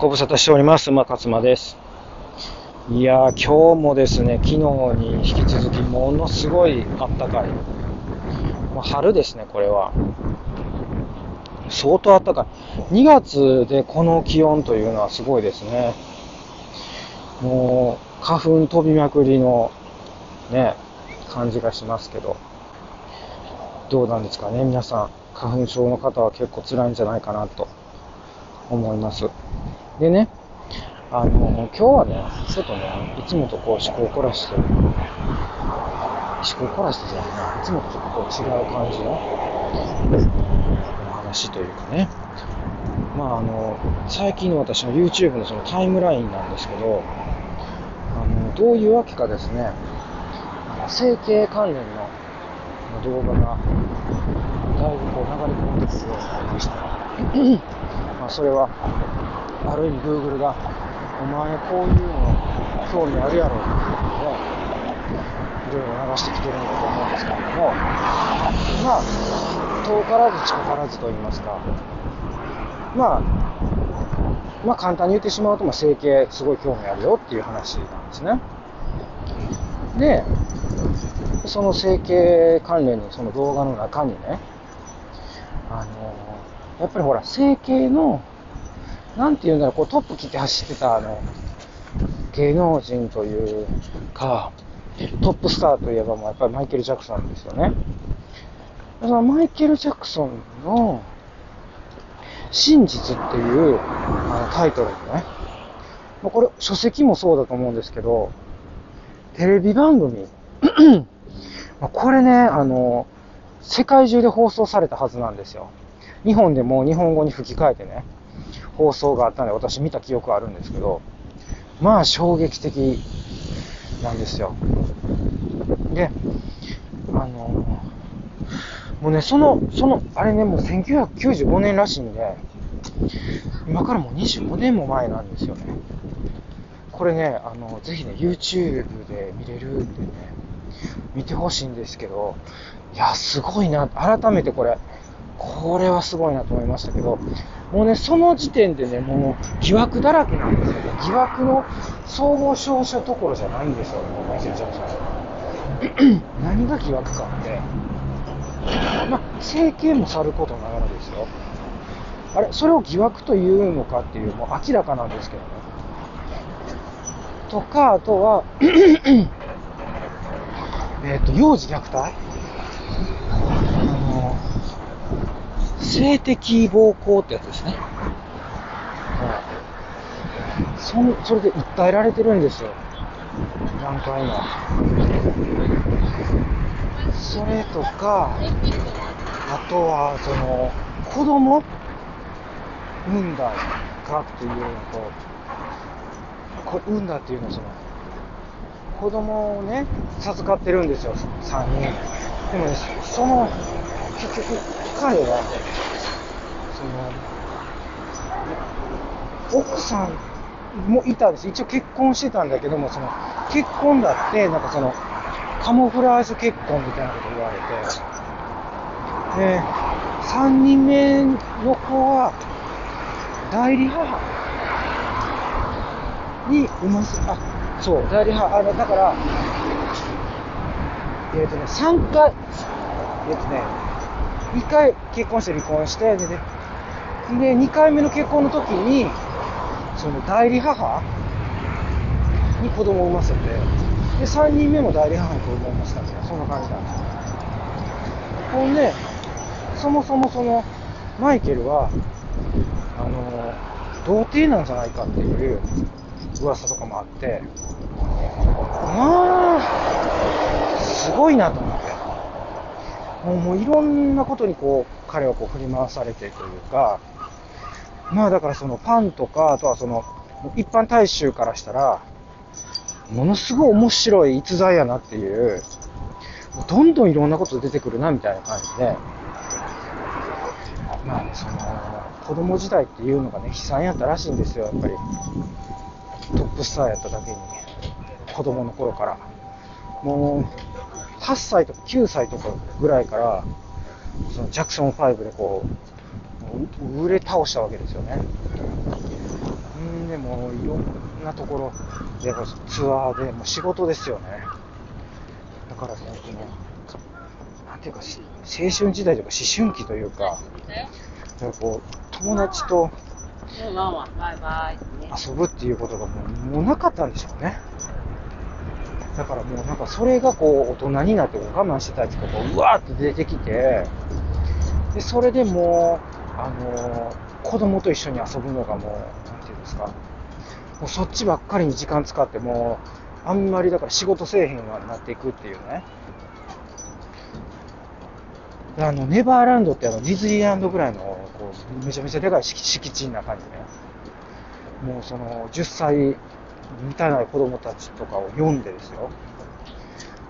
ご無沙汰しております。馬勝間です。いやー、今日もですね、昨日に引き続き、ものすごいあったかい。まあ、春ですね、これは。相当あったかい。2月でこの気温というのはすごいですね。もう、花粉飛びまくりの、ね、感じがしますけど。どうなんですかね、皆さん。花粉症の方は結構辛いんじゃないかなと思います。でね、あの、今日はね、ちょっとね、いつもとこう思考を凝らして、思考を凝らしてじゃないな、いつもとちょっとこう違う感じのお話というかね、まああの、最近の私の YouTube のそのタイムラインなんですけど、あの、どういうわけかですね、あの整形関連の動画がだいぶこう流れ込んでくるよ。うになりました。まあそれは、ある意味 Google が、お前こういうの興味あるやろっていうのを、いろいろ流してきてるんだと思うんですけれども、まあ、遠からず近からずと言いますか、まあ、まあ簡単に言ってしまうと、まあ整形すごい興味あるよっていう話なんですね。で、その整形関連のその動画の中にね、あのやっぱりほら、整形の、なんていうんだろう、こうトップ切って走ってたあの、芸能人というか、トップスターといえばもうやっぱりマイケル・ジャクソンですよね。そのマイケル・ジャクソンの真実っていうあのタイトルでね、これ書籍もそうだと思うんですけど、テレビ番組、これね、あの、世界中で放送されたはずなんですよ。日本でも日本語に吹き替えてね、放送があったんで私見た記憶あるんですけど、まあ衝撃的なんですよ。で、あの、もうね、その、その、あれね、もう1995年らしいんで、今からもう25年も前なんですよね。これね、あの、ぜひね、YouTube で見れるんでね、見てほしいんですけど、いや、すごいな、改めてこれ、これはすごいなと思いましたけど、もうね、その時点でね、もう疑惑だらけなんですよね。疑惑の総合商社どころじゃないんですよ、もう・ 何が疑惑かって、まあ、整形もさることながらですよ。あれ、それを疑惑というのかっていう、もう明らかなんですけどね。とか、あとは、えっと、幼児虐待あの、性的暴行ってやつですね。はいそそれで訴えられてるんですよ。何回も。それとか、あとは、その、子供産んだかっていうのと、こ産んだっていうのはその、子供をね、授かってるんですよ、3人。でもね、その、結局、彼は、その、奥さんもいたんです。一応結婚してたんだけども、その、結婚だって、なんかその、カモフラージュ結婚みたいなこと言われて、で、3人目の子は、代理母に産ませ、あ、そう、代理母、あの、だから、えっ、とね、3回、えっ、とね、2回結婚して離婚して、で、で、で2回目の結婚の時に、その代理母に子供を産ませて、で、3人目も代理母に子供を産ませたみたいな、そんな感じなんですよ。ほんで、そもそもその、マイケルは、あの、童貞なんじゃないかっていう噂とかもあって、まあ、すごいなと思って。もういろんなことにこう、彼はこう振り回されてというか、まあだからそのパンとか、あとはその、一般大衆からしたら、ものすごい面白い逸材やなっていう、どんどんいろんなこと出てくるなみたいな感じで、まあね、その、子供時代っていうのがね、悲惨やったらしいんですよ、やっぱり。トップスターやっただけに、子供の頃から。もう、8歳とか9歳とかぐらいから、そのジャクソン5でこう、売れ倒したわけですよね。うね、もいろんなところでツアーでもう仕事ですよね。だからね、この、なんていうか、青春時代とか思春期というか、なんかこう、友達と遊ぶっていうことがもうもうなかったん。でしょうね。だからもうなんかそれがこう大人になって我慢してたやつがこううわーって出てきて、で、それでもう、あのー、子供と一緒に遊ぶのがもう、なんていうんですか、もうそっちばっかりに時間使ってもう、あんまりだから仕事せえへんわなっていくっていうね。あの、ネバーランドってあの、ディズニーランドぐらいの、こう、めちゃめちゃでかい敷地の中にね、もうその、10歳満たない子供たちとかを読んでですよ。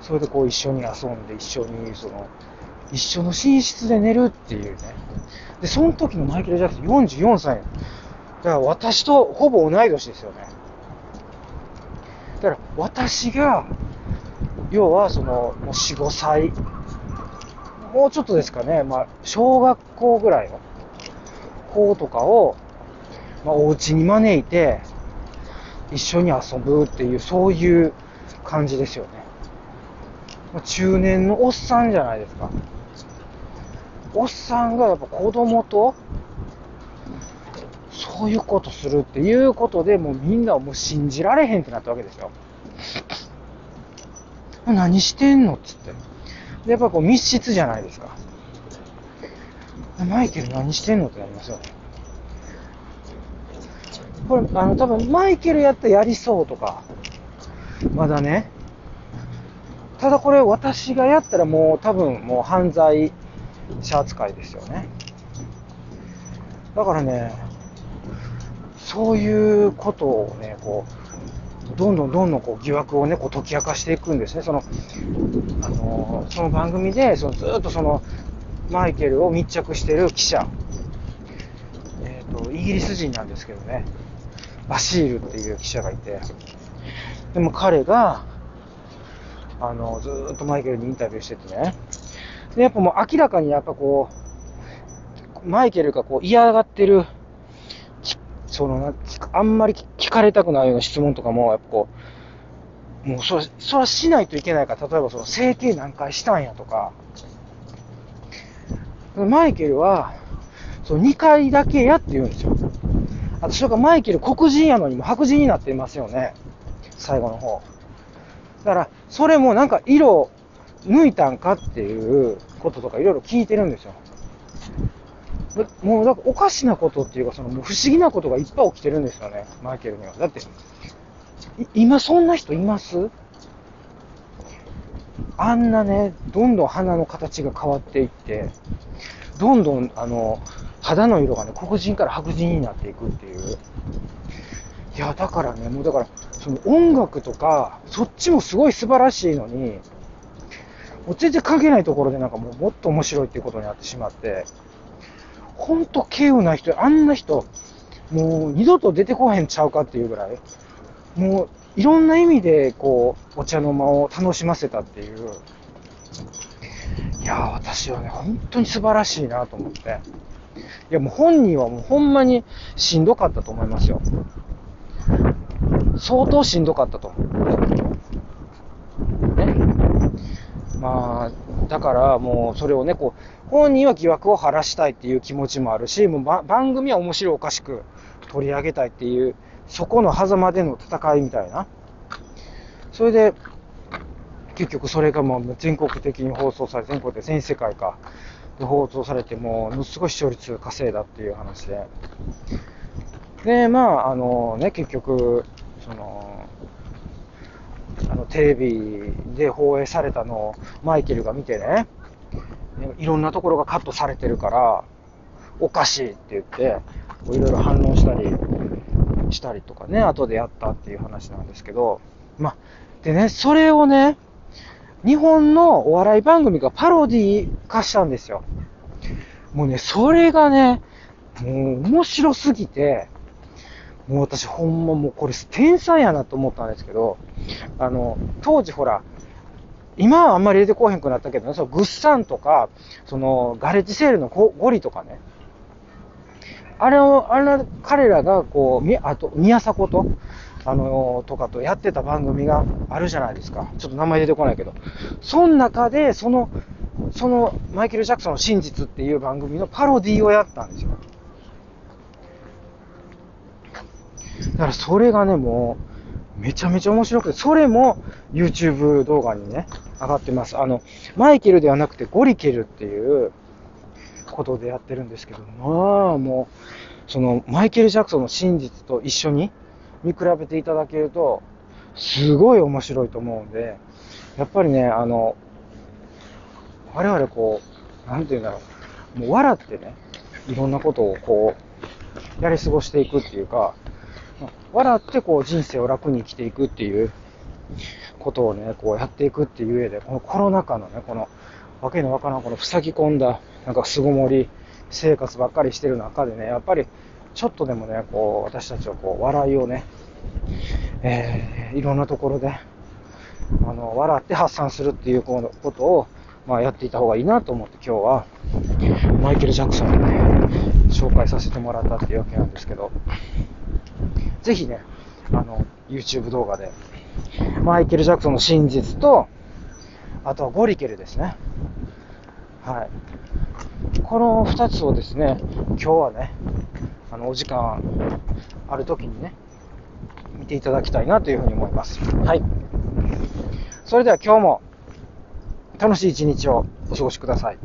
それでこう一緒に遊んで、一緒にその、一緒の寝室で寝るっていうね。で、その時のマイケル・ジャクソン44歳。だから私とほぼ同い年ですよね。だから私が、要はその、もう4、5歳、もうちょっとですかね、まあ、小学校ぐらいの子とかを、まあ、お家に招いて、一緒に遊ぶっていう、そういう感じですよね。中年のおっさんじゃないですか。おっさんがやっぱ子供と、そういうことするっていうことで、もうみんなもう信じられへんってなったわけですよ。何してんのっつって。で、やっぱこう密室じゃないですか。マイケル何してんのってなりますよね。これ、あの、多分マイケルやったやりそうとか、まだね。ただこれ私がやったらもう多分もう犯罪者扱いですよね。だからね、そういうことをね、こう、どんどんどんどんこう疑惑をね、こう解き明かしていくんですね。その、あの、その番組で、そのずっとその、マイケルを密着してる記者、えっ、ー、と、イギリス人なんですけどね、バシールっていう記者がいて、でも彼が、あの、ずっとマイケルにインタビューしててね、で、やっぱもう明らかにやっぱこう、マイケルがこう嫌がってる、その、あんまり聞かれたくないような質問とかも、やっぱこう、もうそれ、それはしないといけないから、例えばその、整形何回したんやとか、マイケルは、その2回だけやって言うんですよ。あと、それかマイケル黒人やのにも白人になっていますよね。最後の方。だから、それもなんか色抜いたんかっていうこととかいろいろ聞いてるんですよ。もう、だからおかしなことっていうか、そのもう不思議なことがいっぱい起きてるんですよね、マイケルには。だって、今そんな人います？あんなね、どんどん鼻の形が変わっていって、どんどん、あの、肌の色がね、黒人から白人になっていくっていう。いや、だからね、もうだから、その音楽とか、そっちもすごい素晴らしいのに、もう全然関係ないところでなんかもうもっと面白いっていうことになってしまって、ほんと稀有な人、あんな人、もう二度と出てこへんちゃうかっていうぐらい、もういろんな意味でこう、お茶の間を楽しませたっていう、いや私はね、本当に素晴らしいなと思って。いや、もう本人はもうほんまにしんどかったと思いますよ。相当しんどかったと。ね。まあ、だからもうそれをね、こう、本人は疑惑を晴らしたいっていう気持ちもあるし、もう番組は面白おかしく取り上げたいっていう、そこの狭間での戦いみたいな。それで、結局それがもう全国的に放送され、全国で全世界か、で放送されて、ものすごい視聴率稼いだっていう話で。で、まあ、あのね、結局、その、あの、テレビで放映されたのをマイケルが見てね、いろんなところがカットされてるから、おかしいって言って、いろいろ反論したり、したりとかね、後でやったっていう話なんですけど、までね、それをね、日本のお笑い番組がパロディ化したんですよ。もうね、それがね、もう面白すぎて、もう私ほんまもうこれ天才やなと思ったんですけど、あの、当時ほら、今はあんまり出てこへんくなったけどね、そのグッサンとか、そのガレッジセールのゴリとかね、あれを、あれ、彼らが、こう、あと、宮迫と、あのとかとやってた番組があるじゃないですか。ちょっと名前出てこないけど。その中で、その、その、マイケル・ジャクソンの真実っていう番組のパロディをやったんですよ。だからそれがね、もう、めちゃめちゃ面白くて、それも YouTube 動画にね、上がってます。あの、マイケルではなくてゴリケルっていうことでやってるんですけど、まあもう、その、マイケル・ジャクソンの真実と一緒に見比べていただけると、すごい面白いと思うんで、やっぱりね、あの、我々こう、なんて言うんだろう、もう笑ってね、いろんなことをこう、やり過ごしていくっていうか、笑ってこう人生を楽に生きていくっていうことをね、こうやっていくっていう上で、このコロナ禍のね、このわけのわからんこの塞ぎ込んだ、なんか巣ごもり生活ばっかりしてる中でね、やっぱりちょっとでもね、こう私たちはこう笑いをね、えー、いろんなところで、あの、笑って発散するっていうことを、まあ、やっていた方がいいなと思って今日は、マイケル・ジャクソンをね、紹介させてもらったっていうわけなんですけど、ぜひね、あの、YouTube 動画で、マイケル・ジャクソンの真実と、あとはゴリケルですね。はい。この2つをですね、今日はね、の、お時間ある時にね、見ていただきたいなというふうに思います。はい。それでは今日も楽しい一日をお過ごしください。